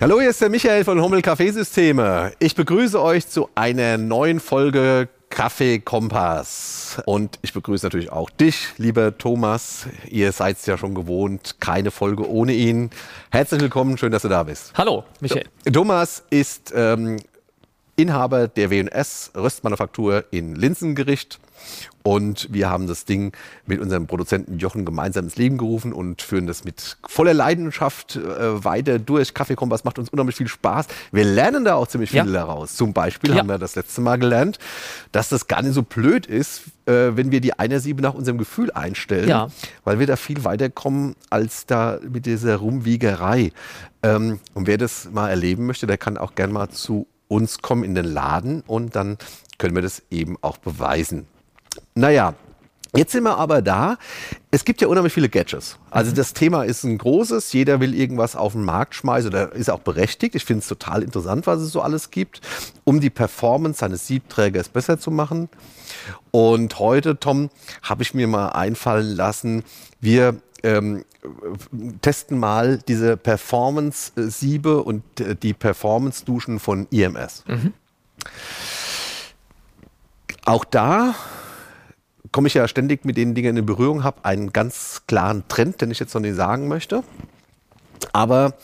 Hallo, hier ist der Michael von Hummel Kaffeesysteme. Ich begrüße euch zu einer neuen Folge Kaffee Kompass. Und ich begrüße natürlich auch dich, lieber Thomas. Ihr seid es ja schon gewohnt, keine Folge ohne ihn. Herzlich willkommen, schön, dass du da bist. Hallo, Michael. Thomas ist ähm, Inhaber der W&S Röstmanufaktur in Linsengericht. Und wir haben das Ding mit unserem Produzenten Jochen gemeinsam ins Leben gerufen und führen das mit voller Leidenschaft äh, weiter durch. Kaffeekompass macht uns unheimlich viel Spaß. Wir lernen da auch ziemlich viel ja. daraus. Zum Beispiel ja. haben wir das letzte Mal gelernt, dass das gar nicht so blöd ist, äh, wenn wir die Siebe nach unserem Gefühl einstellen, ja. weil wir da viel weiterkommen als da mit dieser Rumwiegerei. Ähm, und wer das mal erleben möchte, der kann auch gern mal zu uns kommen in den Laden und dann können wir das eben auch beweisen. Naja, Jetzt sind wir aber da. Es gibt ja unheimlich viele Gadgets. Also mhm. das Thema ist ein großes. Jeder will irgendwas auf den Markt schmeißen oder ist auch berechtigt. Ich finde es total interessant, was es so alles gibt, um die Performance seines Siebträgers besser zu machen. Und heute, Tom, habe ich mir mal einfallen lassen, wir ähm, testen mal diese Performance-Siebe und äh, die Performance-Duschen von IMS. Mhm. Auch da komme ich ja ständig mit den Dingen in Berührung, habe einen ganz klaren Trend, den ich jetzt noch nicht sagen möchte. Aber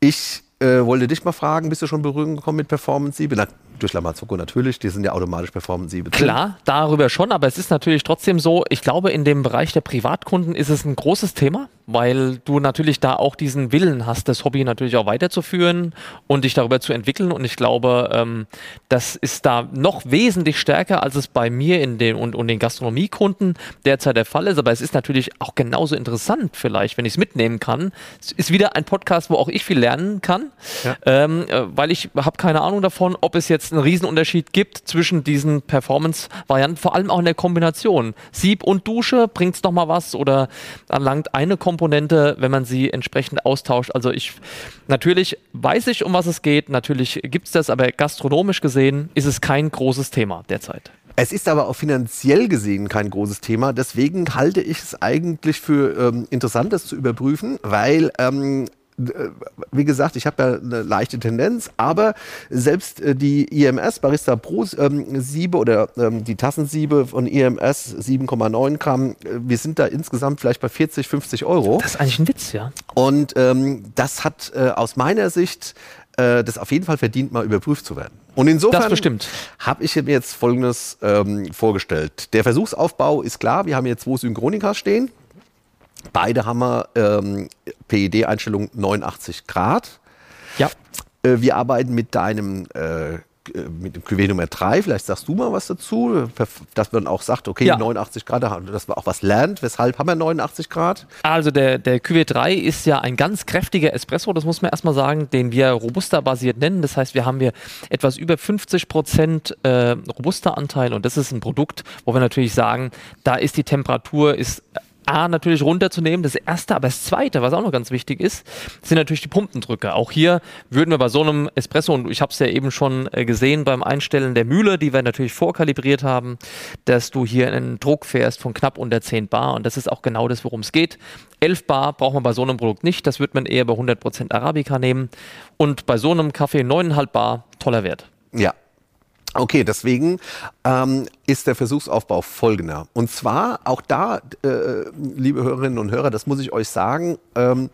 ich äh, wollte dich mal fragen, bist du schon in Berührung gekommen mit Performance 7? Durch Lamazoko natürlich, die sind ja automatisch Performance 7. Klar, darüber schon, aber es ist natürlich trotzdem so, ich glaube, in dem Bereich der Privatkunden ist es ein großes Thema, weil du natürlich da auch diesen Willen hast, das Hobby natürlich auch weiterzuführen und dich darüber zu entwickeln. Und ich glaube, ähm, das ist da noch wesentlich stärker, als es bei mir in den und, und den Gastronomiekunden derzeit der Fall ist. Aber es ist natürlich auch genauso interessant, vielleicht, wenn ich es mitnehmen kann. Es ist wieder ein Podcast, wo auch ich viel lernen kann, ja. ähm, äh, weil ich habe keine Ahnung davon, ob es jetzt einen Riesenunterschied gibt zwischen diesen Performance-Varianten, vor allem auch in der Kombination. Sieb und Dusche, bringt es nochmal was oder erlangt eine Komponente, wenn man sie entsprechend austauscht. Also ich, natürlich weiß ich, um was es geht, natürlich gibt es das, aber gastronomisch gesehen ist es kein großes Thema derzeit. Es ist aber auch finanziell gesehen kein großes Thema. Deswegen halte ich es eigentlich für ähm, interessant, das zu überprüfen, weil ähm, äh, wie gesagt, ich habe ja eine leichte Tendenz, aber selbst äh, die IMS Barista Pro ähm, Siebe oder ähm, die Tassensiebe von IMS 7,9 Gramm, äh, wir sind da insgesamt vielleicht bei 40, 50 Euro. Das ist eigentlich ein Witz, ja. Und ähm, das hat äh, aus meiner Sicht äh, das auf jeden Fall verdient, mal überprüft zu werden. Und insofern habe ich mir jetzt Folgendes ähm, vorgestellt. Der Versuchsaufbau ist klar. Wir haben hier zwei Synchronikas stehen. Beide haben wir ähm, PED-Einstellung 89 Grad. Ja. Äh, wir arbeiten mit deinem äh, mit dem QW Nummer 3, vielleicht sagst du mal was dazu, dass man auch sagt, okay, ja. 89 Grad, dass man auch was lernt. Weshalb haben wir 89 Grad? Also der, der QW 3 ist ja ein ganz kräftiger Espresso, das muss man erstmal sagen, den wir Robusta-basiert nennen. Das heißt, wir haben hier etwas über 50 Prozent äh, Robusta-Anteil und das ist ein Produkt, wo wir natürlich sagen, da ist die Temperatur ist A natürlich runterzunehmen, das erste, aber das zweite, was auch noch ganz wichtig ist, sind natürlich die Pumpendrücke. Auch hier würden wir bei so einem Espresso, und ich habe es ja eben schon äh, gesehen beim Einstellen der Mühle, die wir natürlich vorkalibriert haben, dass du hier einen Druck fährst von knapp unter 10 Bar und das ist auch genau das, worum es geht. 11 Bar braucht man bei so einem Produkt nicht, das wird man eher bei 100% Arabica nehmen und bei so einem Kaffee 9,5 Bar, toller Wert. Ja, Okay, deswegen ähm, ist der Versuchsaufbau folgender. Und zwar auch da, äh, liebe Hörerinnen und Hörer, das muss ich euch sagen, ähm,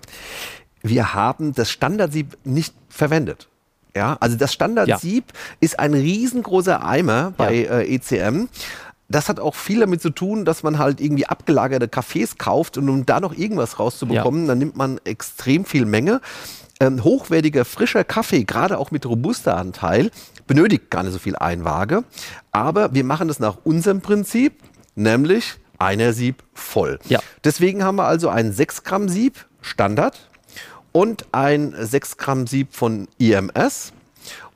wir haben das Standardsieb nicht verwendet. Ja, also das Standardsieb ja. ist ein riesengroßer Eimer bei ja. äh, ECM. Das hat auch viel damit zu tun, dass man halt irgendwie abgelagerte Kaffees kauft und um da noch irgendwas rauszubekommen, ja. dann nimmt man extrem viel Menge. Ähm, hochwertiger, frischer Kaffee, gerade auch mit robuster Anteil, benötigt gar nicht so viel Einwaage. Aber wir machen das nach unserem Prinzip, nämlich einer Sieb voll. Ja. Deswegen haben wir also ein 6 Gramm Sieb Standard und ein 6 Gramm Sieb von IMS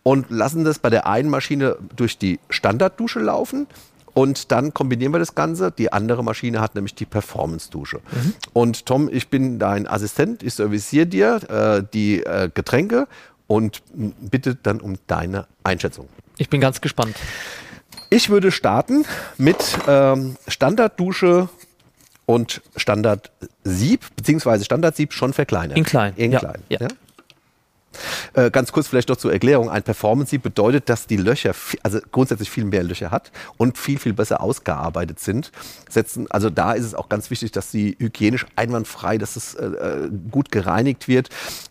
und lassen das bei der einen Maschine durch die Standarddusche laufen. Und dann kombinieren wir das Ganze. Die andere Maschine hat nämlich die Performance-Dusche. Mhm. Und Tom, ich bin dein Assistent. Ich serviciere dir äh, die äh, Getränke und bitte dann um deine Einschätzung. Ich bin ganz gespannt. Ich würde starten mit ähm, Standarddusche und Standardsieb, beziehungsweise Standardsieb schon verkleinert. In klein. In ja. klein. Ja. Ja? Äh, ganz kurz vielleicht noch zur Erklärung. Ein Performance Sieb bedeutet, dass die Löcher, also grundsätzlich viel mehr Löcher hat und viel, viel besser ausgearbeitet sind. Setzen, also da ist es auch ganz wichtig, dass sie hygienisch einwandfrei, dass es äh, äh, gut gereinigt wird.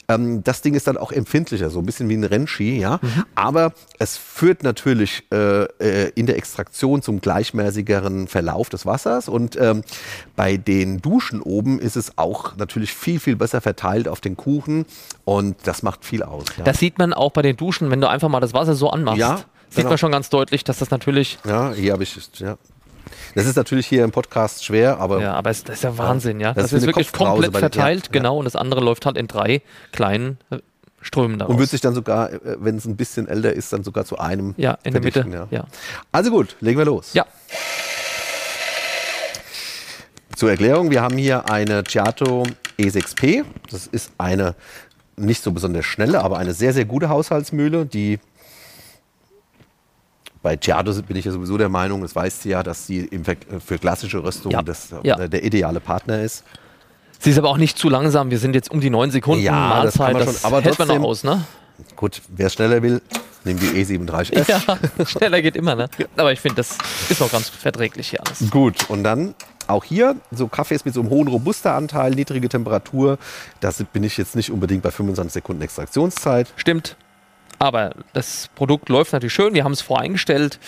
Ähm, das Ding ist dann auch empfindlicher, so ein bisschen wie ein Rennski, ja. Mhm. Aber es führt natürlich äh, äh, in der Extraktion zum gleichmäßigeren Verlauf des Wassers und ähm, bei den Duschen oben ist es auch natürlich viel, viel besser verteilt auf den Kuchen und das macht viel aus. Ja. Das sieht man auch bei den Duschen, wenn du einfach mal das Wasser so anmachst. Ja, sieht genau. man schon ganz deutlich, dass das natürlich. Ja, hier habe ich es, ja. Das ist natürlich hier im Podcast schwer, aber. Ja, aber es, das ist ja Wahnsinn, ja. Das, das ist, ist wirklich komplett verteilt, ja. genau, und das andere läuft halt in drei kleinen äh, Strömen daraus. Und wird sich dann sogar, äh, wenn es ein bisschen älter ist, dann sogar zu einem. Ja, in der Mitte. Ja. ja. Also gut, legen wir los. Ja. Zur Erklärung, wir haben hier eine Giato E6P. Das ist eine nicht so besonders schnelle, aber eine sehr, sehr gute Haushaltsmühle, die bei Giardo bin ich ja sowieso der Meinung, das weißt du ja, dass sie für klassische Rüstung ja. Das, ja. der ideale Partner ist. Sie ist aber auch nicht zu langsam. Wir sind jetzt um die neun Sekunden ja, Mahlzeit. Das, das aber hält trotzdem, man noch aus, ne? Gut, wer schneller will, nimmt die E37F. Ja, schneller geht immer, ne? Aber ich finde, das ist noch ganz verträglich hier alles. Gut, und dann auch hier so Kaffees mit so einem hohen Robusta-Anteil, niedrige Temperatur. Da bin ich jetzt nicht unbedingt bei 25 Sekunden Extraktionszeit. Stimmt. Aber das Produkt läuft natürlich schön. Wir haben es voreingestellt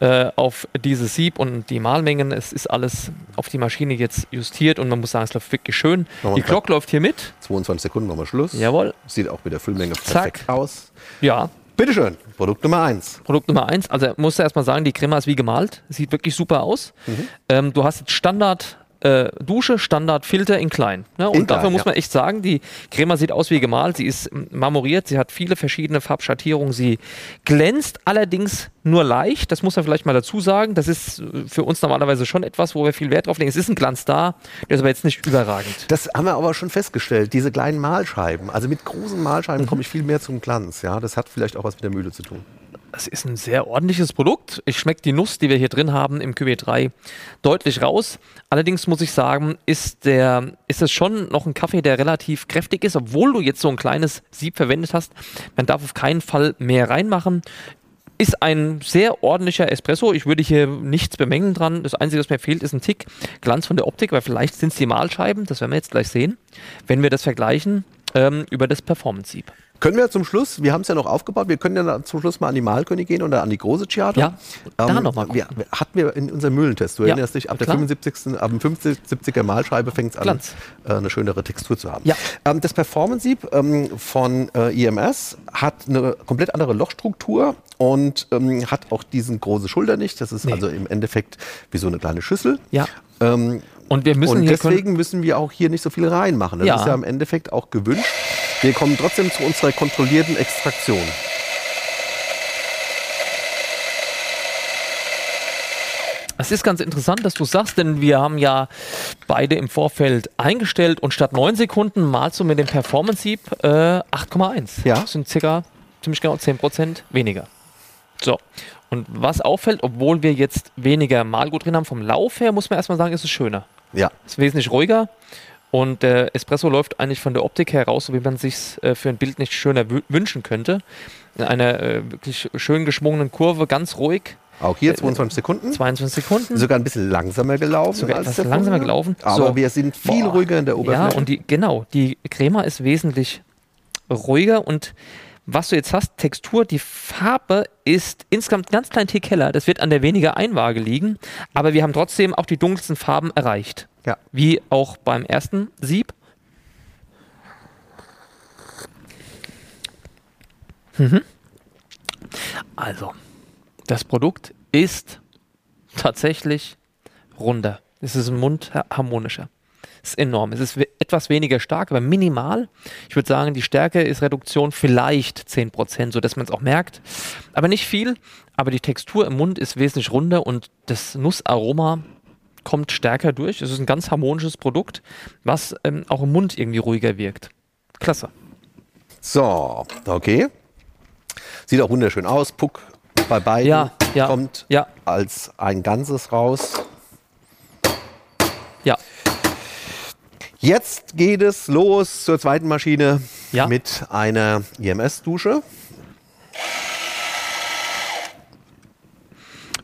äh, auf dieses Sieb und die Mahlmengen. Es ist alles auf die Maschine jetzt justiert und man muss sagen, es läuft wirklich schön. Die Glock läuft hier mit. 22 Sekunden machen wir Schluss. Jawohl. Sieht auch mit der Füllmenge perfekt Zack. aus. Ja. Bitteschön, Produkt Nummer 1. Produkt Nummer 1, also musst du erstmal sagen, die Crema ist wie gemalt. Sieht wirklich super aus. Mhm. Ähm, du hast jetzt Standard äh, Dusche, Standardfilter in klein. Ne? Und in dafür klein, muss man echt sagen, die Crema sieht aus wie gemalt, sie ist marmoriert, sie hat viele verschiedene Farbschattierungen, sie glänzt allerdings nur leicht, das muss man vielleicht mal dazu sagen. Das ist für uns normalerweise schon etwas, wo wir viel Wert drauf legen. Es ist ein Glanz da, der ist aber jetzt nicht überragend. Das haben wir aber schon festgestellt, diese kleinen Mahlscheiben. Also mit großen Mahlscheiben mhm. komme ich viel mehr zum Glanz. Ja? Das hat vielleicht auch was mit der Mühle zu tun. Es ist ein sehr ordentliches Produkt. Ich schmecke die Nuss, die wir hier drin haben im QB3, deutlich raus. Allerdings muss ich sagen, ist, der, ist es schon noch ein Kaffee, der relativ kräftig ist, obwohl du jetzt so ein kleines Sieb verwendet hast. Man darf auf keinen Fall mehr reinmachen. Ist ein sehr ordentlicher Espresso. Ich würde hier nichts bemängeln dran. Das Einzige, was mir fehlt, ist ein Tick Glanz von der Optik, weil vielleicht sind es die Mahlscheiben. Das werden wir jetzt gleich sehen, wenn wir das vergleichen ähm, über das Performance-Sieb. Können wir zum Schluss, wir haben es ja noch aufgebaut, wir können ja zum Schluss mal an die Malkönig gehen oder an die große Giato. Ja, da ähm, nochmal. Wir, hatten wir in unserem Mühlentest, du ja, erinnerst dich, ab der 75. ab dem 75er Malscheibe fängt es an, äh, eine schönere Textur zu haben. Ja. Ähm, das Performance-Sieb ähm, von äh, IMS hat eine komplett andere Lochstruktur und ähm, hat auch diesen große Schulter nicht. Das ist nee. also im Endeffekt wie so eine kleine Schüssel. Ja. Ähm, und wir müssen und deswegen müssen wir auch hier nicht so viel reinmachen. Das ja. ist ja im Endeffekt auch gewünscht. Wir kommen trotzdem zu unserer kontrollierten Extraktion. Es ist ganz interessant, dass du sagst, denn wir haben ja beide im Vorfeld eingestellt und statt 9 Sekunden malst du mit dem Performance-Sieb äh, 8,1. Ja. Das sind circa ziemlich genau 10% weniger. So. Und was auffällt, obwohl wir jetzt weniger Malgut drin haben, vom Lauf her, muss man erstmal sagen, ist es schöner. Ja. Ist wesentlich ruhiger. Und der Espresso läuft eigentlich von der Optik heraus, so wie man sich äh, für ein Bild nicht schöner wünschen könnte. In einer äh, wirklich schön geschwungenen Kurve, ganz ruhig. Auch hier 22 äh, Sekunden. 22 Sekunden. Sogar ein bisschen langsamer gelaufen. Sogar etwas langsamer gelaufen. Aber so. wir sind viel Boah. ruhiger in der Oberfläche. Ja, und die, genau, die Crema ist wesentlich ruhiger und was du jetzt hast, Textur, die Farbe ist insgesamt ganz klein Tick heller. Das wird an der weniger Einwaage liegen, aber wir haben trotzdem auch die dunkelsten Farben erreicht. Ja. Wie auch beim ersten Sieb. Mhm. Also, das Produkt ist tatsächlich runder. Es ist im Mund harmonischer ist enorm. Es ist etwas weniger stark, aber minimal. Ich würde sagen, die Stärke ist Reduktion vielleicht 10%, sodass man es auch merkt. Aber nicht viel. Aber die Textur im Mund ist wesentlich runder und das Nussaroma kommt stärker durch. Es ist ein ganz harmonisches Produkt, was ähm, auch im Mund irgendwie ruhiger wirkt. Klasse. So, okay. Sieht auch wunderschön aus. Puck bei beiden ja, ja, kommt ja. als ein Ganzes raus. Ja. Jetzt geht es los zur zweiten Maschine Ja. mit einer IMS-Dusche.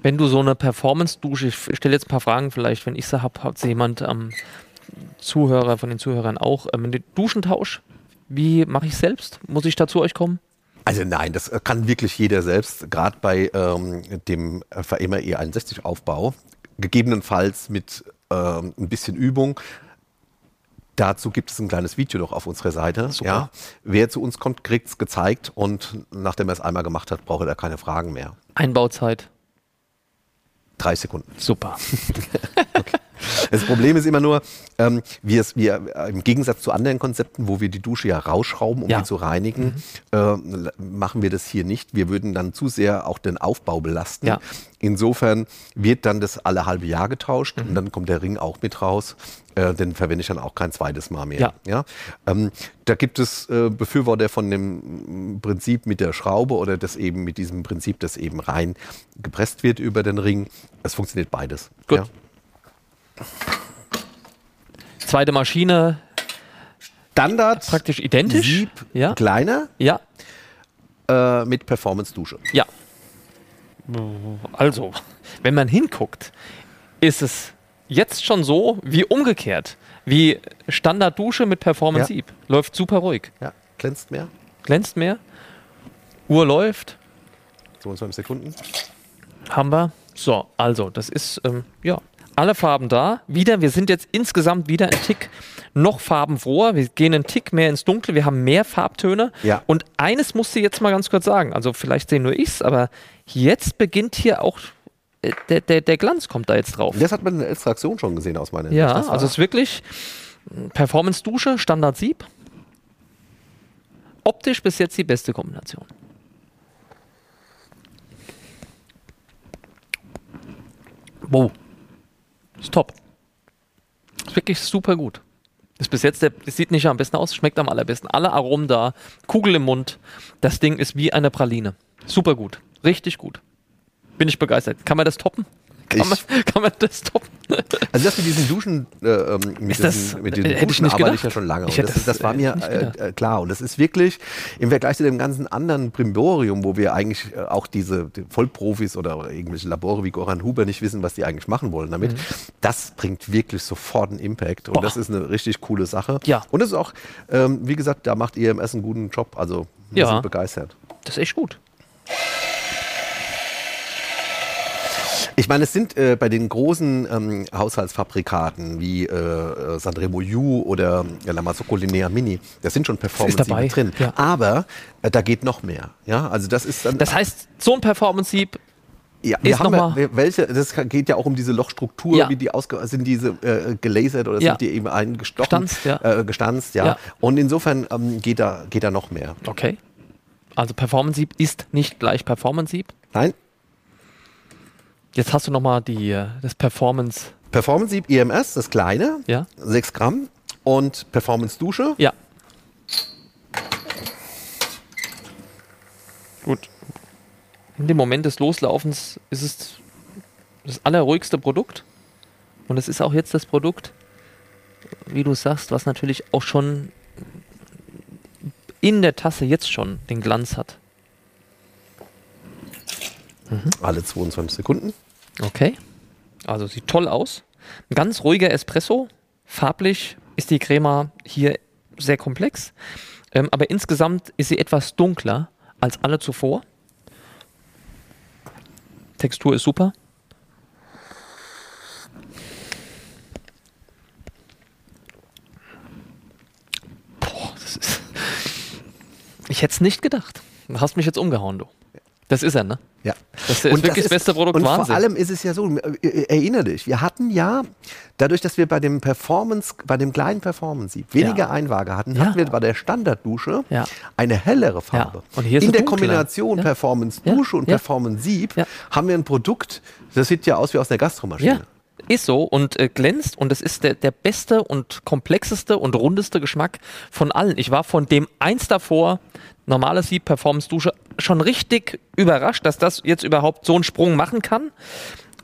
Wenn du so eine Performance-Dusche, ich stelle jetzt ein paar Fragen vielleicht, wenn ich sie habe, hat sie jemand am Zuhörer, von den Zuhörern auch, ähm, den Duschentausch, wie mache ich selbst? Muss ich da zu euch kommen? Also nein, das kann wirklich jeder selbst, gerade bei ähm, dem VMA E61-Aufbau, gegebenenfalls mit ähm, ein bisschen Übung. Dazu gibt es ein kleines Video noch auf unserer Seite. Super. Ja. Wer zu uns kommt, kriegt es gezeigt und nachdem er es einmal gemacht hat, braucht er keine Fragen mehr. Einbauzeit. Drei Sekunden. Super. Das Problem ist immer nur, ähm, wir, es- wir äh, im Gegensatz zu anderen Konzepten, wo wir die Dusche ja rausschrauben, um Ja. Mhm. sie zu reinigen, äh, machen wir das hier nicht. Wir würden dann zu sehr auch den Aufbau belasten. Ja. Insofern wird dann das alle halbe Jahr getauscht Mhm. und dann kommt der Ring auch mit raus. Äh, den verwende ich dann auch kein zweites Mal mehr. Ja. Ja? Ähm, da gibt es äh, Befürworter von dem Prinzip mit der Schraube oder das eben mit diesem Prinzip, das eben rein gepresst wird über den Ring. Es funktioniert beides. Gut. Ja? Zweite Maschine, Standard praktisch identisch. Sieb Ja. kleiner Ja, äh, mit Performance-Dusche. ja. Also, wenn man hinguckt, ist es jetzt schon so wie umgekehrt. Wie Standarddusche mit Performance Ja. Läuft super ruhig. Ja, glänzt mehr. Glänzt mehr. Uhr läuft. 22 Sekunden. Haben wir. So, also, das ist, ähm, ja, alle Farben da. Wieder, wir sind jetzt insgesamt wieder ein Tick noch farbenfroher. Wir gehen einen Tick mehr ins Dunkle. Wir haben mehr Farbtöne. Ja. Und eines musst du jetzt mal ganz kurz sagen. Also, vielleicht sehen nur ich's, aber jetzt beginnt hier auch, äh, der, der, der Glanz kommt da jetzt drauf. Das hat man in der Extraktion schon gesehen aus meiner Ja, Sicht. Das war- also es ist wirklich Performance-Dusche, Standard-Sieb. Optisch bis jetzt die beste Kombination. Wow. Ist top. Ist wirklich super gut. Ist bis jetzt der, das sieht nicht am besten aus, schmeckt am allerbesten. Alle Aromen da, Kugel im Mund. Das Ding ist wie eine Praline. Super gut. Richtig gut. Bin ich begeistert. Kann man das toppen? Kann, Ich- man, kann man das toppen? Also das mit diesen Duschen, äh, ähm, mit, Ist das- diesen, mit diesen hätte ich Duschen nicht arbeite ich ja schon lange. Ich hätte das, das, das war äh, mir äh, äh, klar. Und das ist wirklich im Vergleich zu dem ganzen anderen Brimborium, wo wir eigentlich äh, auch diese die Vollprofis oder, irgendwelche Labore wie Goran Huber nicht wissen, was die eigentlich machen wollen damit. Das bringt wirklich sofort einen Impact. Und Mhm. Boah. das ist eine richtig coole Sache. Ja. Und es ist auch, ähm, wie gesagt, da macht EMS einen guten Job. Also wir Ja. sind begeistert. Das ist echt gut. Ich meine, es sind äh, bei den großen ähm, Haushaltsfabrikaten wie äh, äh, Sanremo U oder äh, La Marzocco Linea Mini, das sind schon performance dabei, drin. ja. Aber äh, da geht noch mehr. Ja, also das ist dann. Das heißt, so ein Performance-Sieb, ja, wir haben ja, welche, das geht ja auch um diese Lochstruktur, Ja. wie die ausge sind diese äh, gelasert oder Ja. sind die eben eingestochen, Gestanzt, ja. äh, gestanzt, ja. Ja. Und insofern ähm, geht da geht da noch mehr. okay. Also Performance-Sieb ist nicht gleich Performance-Sieb. Nein, Jetzt hast du nochmal die, äh, das Performance. Performance Sieb EMS, das kleine, Ja. 6 Gramm und Performance Dusche. Ja. Gut. In dem Moment des Loslaufens ist es das allerruhigste Produkt. Und es ist auch jetzt das Produkt, wie du sagst, was natürlich auch schon in der Tasse jetzt schon den Glanz hat. Alle 22 Sekunden. Okay. Also sieht toll aus. Ein ganz ruhiger Espresso. Farblich ist die Crema hier sehr komplex. Ähm, aber insgesamt ist sie etwas dunkler als alle zuvor. Textur ist super. Boah, das ist. Ich hätte es nicht gedacht. Du hast mich jetzt umgehauen, du. Das ist er, ne? Ja. Das ist wirklich das beste Produkt, Und Wahnsinn. vor allem ist es ja so, äh, erinnere dich, wir hatten ja, dadurch, dass wir bei dem Performance, bei dem kleinen Performance Sieb weniger Ja. Einwaage hatten, Ja. hatten wir bei der Standarddusche Ja. eine hellere Farbe. Und hier ist In der dunkler. Kombination Ja. Performance Ja. Dusche und Ja. Performance Sieb Ja. haben wir ein Produkt, das sieht ja aus wie aus der Gastromaschine. Ist so und äh, glänzt und es ist der, der beste und komplexeste und rundeste Geschmack von allen. Ich war von dem eins davor, normales Sieb, Performance Dusche, schon richtig überrascht, dass das jetzt überhaupt so einen Sprung machen kann.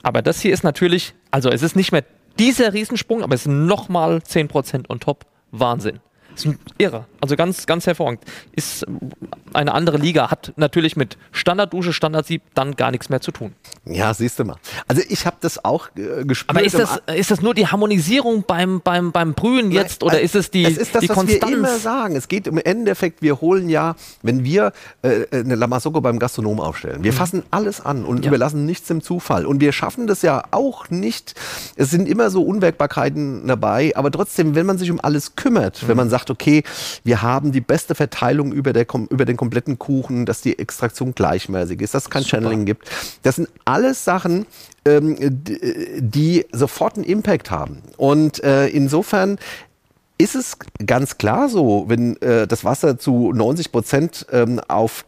Aber das hier ist natürlich, also es ist nicht mehr dieser Riesensprung, aber es sind nochmal 10% on top. Wahnsinn. Ist irre. Also ganz, ganz hervorragend. Ist eine andere Liga, hat natürlich mit Standarddusche, Standardsieb dann gar nichts mehr zu tun. Ja, siehst du mal. Also ich habe das auch äh, gespürt. Aber ist das, ist das nur die Harmonisierung beim, beim, beim Brühen jetzt Nein, oder ist es die, es ist das, die was Konstanz? wir immer sagen. Es geht im Endeffekt, wir holen ja, wenn wir äh, eine Lamasoko beim Gastronom aufstellen, wir mhm. fassen alles an und ja. überlassen nichts dem Zufall. Und wir schaffen das ja auch nicht. Es sind immer so Unwägbarkeiten dabei, aber trotzdem, wenn man sich um alles kümmert, mhm. wenn man sagt, sagt, okay, wir haben die beste Verteilung über, der, über den kompletten Kuchen, dass die Extraktion gleichmäßig ist, dass es kein Super. Channeling gibt. Das sind alles Sachen, ähm, die sofort einen Impact haben. Und äh, insofern ist es ganz klar so, wenn äh, das Wasser zu 90 Prozent ähm, auf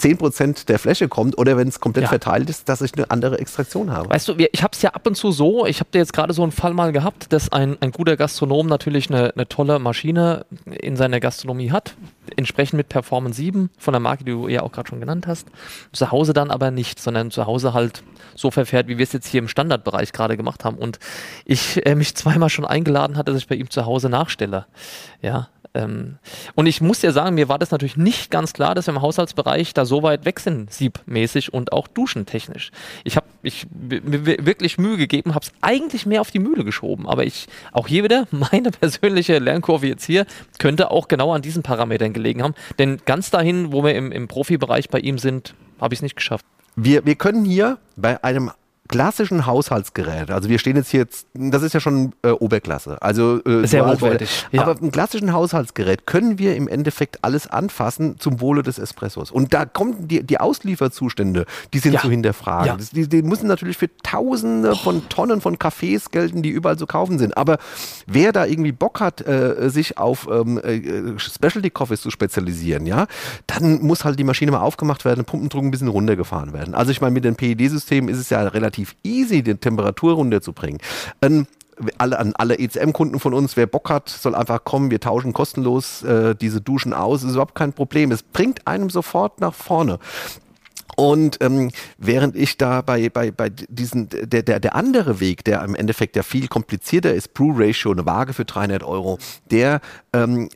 10% der Fläche kommt oder wenn es komplett ja. verteilt ist, dass ich eine andere Extraktion habe. Weißt du, ich habe es ja ab und zu so, ich habe jetzt gerade so einen Fall mal gehabt, dass ein, ein guter Gastronom natürlich eine, eine tolle Maschine in seiner Gastronomie hat, entsprechend mit Performance 7 von der Marke, die du ja auch gerade schon genannt hast. Zu Hause dann aber nicht, sondern zu Hause halt so verfährt, wie wir es jetzt hier im Standardbereich gerade gemacht haben. Und ich äh, mich zweimal schon eingeladen hatte, dass ich bei ihm zu Hause nachstelle. Ja, ähm, und ich muss dir sagen, mir war das natürlich nicht ganz klar, dass wir im Haushaltsbereich da so weit weg sind, siebmäßig und auch duschentechnisch. Ich habe ich, mir wirklich Mühe gegeben, habe es eigentlich mehr auf die Mühle geschoben. Aber ich, auch hier wieder, meine persönliche Lernkurve jetzt hier, könnte auch genau an diesen Parametern gelegen haben. Denn ganz dahin, wo wir im, im Profibereich bei ihm sind, habe ich es nicht geschafft. Wir, wir können hier bei einem klassischen Haushaltsgerät, also wir stehen jetzt hier, jetzt, das ist ja schon äh, Oberklasse, also äh, sehr hochwertig. Ja. Aber im klassischen Haushaltsgerät können wir im Endeffekt alles anfassen zum Wohle des Espressos. Und da kommen die, die Auslieferzustände, die sind ja. zu hinterfragen. Ja. Das, die, die, müssen natürlich für Tausende von Tonnen von Kaffees gelten, die überall zu kaufen sind. Aber wer da irgendwie Bock hat, äh, sich auf ähm, äh, Specialty Coffees zu spezialisieren, ja, dann muss halt die Maschine mal aufgemacht werden, Pumpendruck ein bisschen runtergefahren werden. Also ich meine, mit dem PED-System ist es ja relativ relativ easy, die Temperatur runterzubringen. Ähm, alle, an alle ECM-Kunden von uns, wer Bock hat, soll einfach kommen. Wir tauschen kostenlos äh, diese Duschen aus. Ist überhaupt kein Problem. Es bringt einem sofort nach vorne. Und ähm, während ich da bei, bei, bei diesen, der, der, der andere Weg, der im Endeffekt ja viel komplizierter ist, Brew Ratio, eine Waage für 300 Euro, der ähm,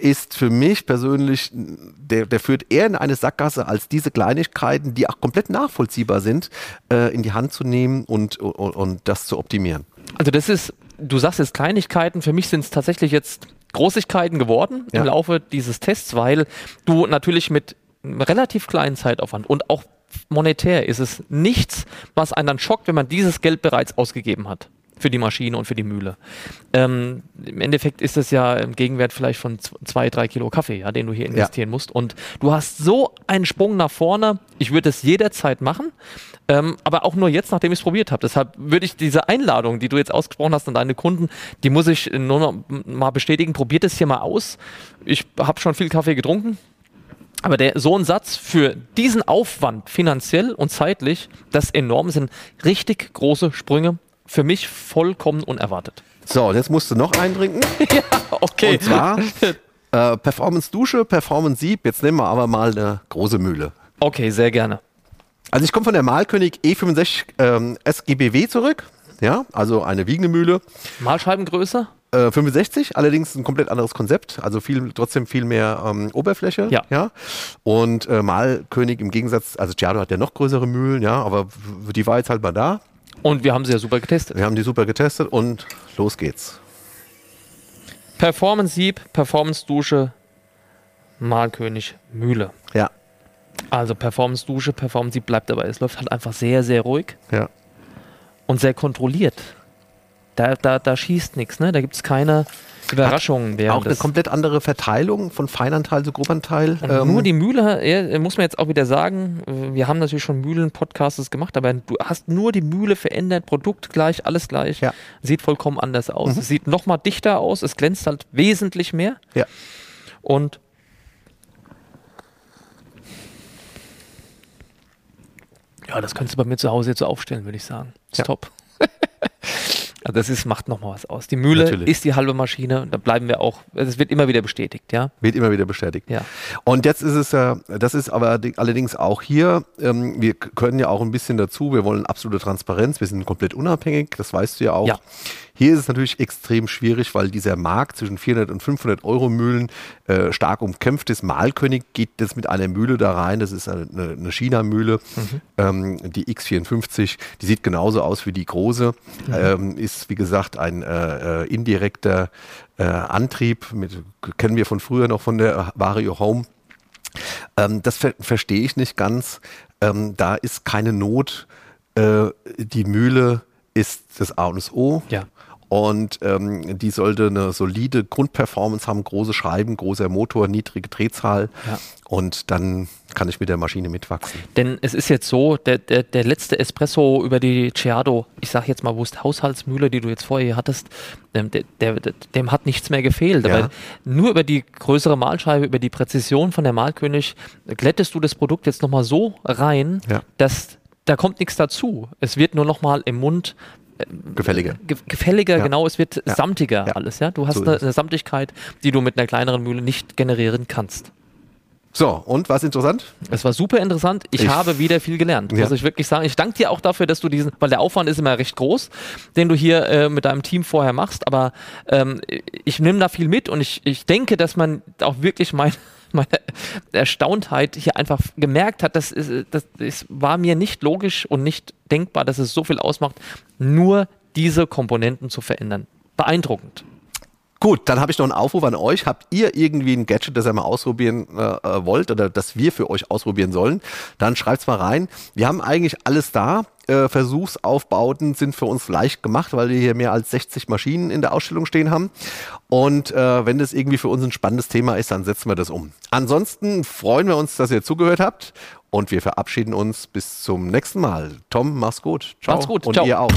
ist für mich persönlich, der, der führt eher in eine Sackgasse, als diese Kleinigkeiten, die auch komplett nachvollziehbar sind, äh, in die Hand zu nehmen und, und, und das zu optimieren. Also das ist, du sagst jetzt Kleinigkeiten, für mich sind es tatsächlich jetzt Großigkeiten geworden ja. im Laufe dieses Tests, weil du natürlich mit relativ kleinen Zeitaufwand und auch monetär ist es nichts, was einen dann schockt, wenn man dieses Geld bereits ausgegeben hat für die Maschine und für die Mühle. Ähm, Im Endeffekt ist es ja im Gegenwert vielleicht von zwei, drei Kilo Kaffee, ja, den du hier investieren ja. musst. Und du hast so einen Sprung nach vorne. Ich würde es jederzeit machen, ähm, aber auch nur jetzt, nachdem ich es probiert habe. Deshalb würde ich diese Einladung, die du jetzt ausgesprochen hast an deine Kunden, die muss ich nur noch mal bestätigen. Probiert es hier mal aus. Ich habe schon viel Kaffee getrunken. Aber der, so ein Satz für diesen Aufwand finanziell und zeitlich, das enorm sind richtig große Sprünge für mich vollkommen unerwartet. So, und jetzt musst du noch eintrinken. ja, okay. Und zwar äh, Performance Dusche, Performance Sieb. Jetzt nehmen wir aber mal eine große Mühle. Okay, sehr gerne. Also ich komme von der Malkönig E65 ähm, SGBW zurück. Ja, also eine wiegende Mühle. Mahlscheibengröße? 65, äh, allerdings ein komplett anderes Konzept, also viel, trotzdem viel mehr ähm, Oberfläche. Ja. ja? Und äh, Malkönig im Gegensatz, also Giardo hat ja noch größere Mühlen, ja, aber die war jetzt halt mal da. Und wir haben sie ja super getestet. Wir haben die super getestet und los geht's. Performance Sieb, Performance Dusche, Malkönig Mühle. Ja. Also Performance Dusche, Performance Sieb bleibt dabei. Es läuft halt einfach sehr, sehr ruhig. Ja. Und sehr kontrolliert. Da, da, da schießt nichts, ne? Da gibt es keine Überraschungen. Hat auch eine komplett andere Verteilung von Feinanteil zu Gruppanteil. Ähm nur die Mühle, ja, muss man jetzt auch wieder sagen, wir haben natürlich schon Mühlen-Podcasts gemacht, aber du hast nur die Mühle verändert, Produkt gleich, alles gleich. Ja. Sieht vollkommen anders aus. Mhm. Es sieht nochmal dichter aus, es glänzt halt wesentlich mehr. Ja. Und ja, das könntest du bei mir zu Hause jetzt so aufstellen, würde ich sagen. Ist ja. top. Also das ist, macht nochmal was aus. Die Mühle Natürlich. ist die halbe Maschine, da bleiben wir auch, also es wird immer wieder bestätigt, ja. Wird immer wieder bestätigt. Ja. Und jetzt ist es ja, das ist aber allerdings auch hier, ähm, wir können ja auch ein bisschen dazu, wir wollen absolute Transparenz, wir sind komplett unabhängig, das weißt du ja auch. Ja. Hier ist es natürlich extrem schwierig, weil dieser Markt zwischen 400 und 500 Euro Mühlen äh, stark umkämpft ist. Malkönig geht jetzt mit einer Mühle da rein, das ist eine, eine China-Mühle, mhm. ähm, die X54, die sieht genauso aus wie die große, mhm. ähm, ist wie gesagt ein äh, äh indirekter äh, Antrieb, mit, kennen wir von früher noch von der Vario Home. Ähm, das ver verstehe ich nicht ganz. Ähm, da ist keine Not. Äh, die Mühle ist das A und das O. Ja. Und ähm, die sollte eine solide Grundperformance haben, große Scheiben, großer Motor, niedrige Drehzahl. Ja. Und dann kann ich mit der Maschine mitwachsen. Denn es ist jetzt so, der, der, der letzte Espresso über die Ciado, ich sage jetzt mal bewusst Haushaltsmühle, die du jetzt vorher hattest, dem, der, der, dem hat nichts mehr gefehlt. Ja. nur über die größere Mahlscheibe, über die Präzision von der Mahlkönig, glättest du das Produkt jetzt nochmal so rein, ja. dass da kommt nichts dazu. Es wird nur nochmal im Mund gefälliger. Ge gefälliger, ja. genau, es wird ja. samtiger ja. alles, ja. Du hast so eine, eine, Samtigkeit, die du mit einer kleineren Mühle nicht generieren kannst. So, und was interessant? Es war super interessant. Ich, ich habe wieder viel gelernt, muss ich wirklich sagen. Ich danke dir auch dafür, dass du diesen, weil der Aufwand ist immer recht groß, den du hier äh, mit deinem Team vorher machst, aber ähm, ich nehme da viel mit und ich, ich denke, dass man auch wirklich mein, meine Erstauntheit hier einfach gemerkt hat, das, ist, das, das war mir nicht logisch und nicht denkbar, dass es so viel ausmacht, nur diese Komponenten zu verändern. Beeindruckend. Gut, dann habe ich noch einen Aufruf an euch. Habt ihr irgendwie ein Gadget, das ihr mal ausprobieren äh, äh wollt oder das wir für euch ausprobieren sollen? Dann schreibt's mal rein. Wir haben eigentlich alles da. Äh, Versuchsaufbauten sind für uns leicht gemacht, weil wir hier mehr als 60 Maschinen in der Ausstellung stehen haben. Und äh, wenn das irgendwie für uns ein spannendes Thema ist, dann setzen wir das um. Ansonsten freuen wir uns, dass ihr zugehört habt und wir verabschieden uns bis zum nächsten Mal. Tom, mach's gut. Ciao. Macht's gut. Und Ciao. ihr auch.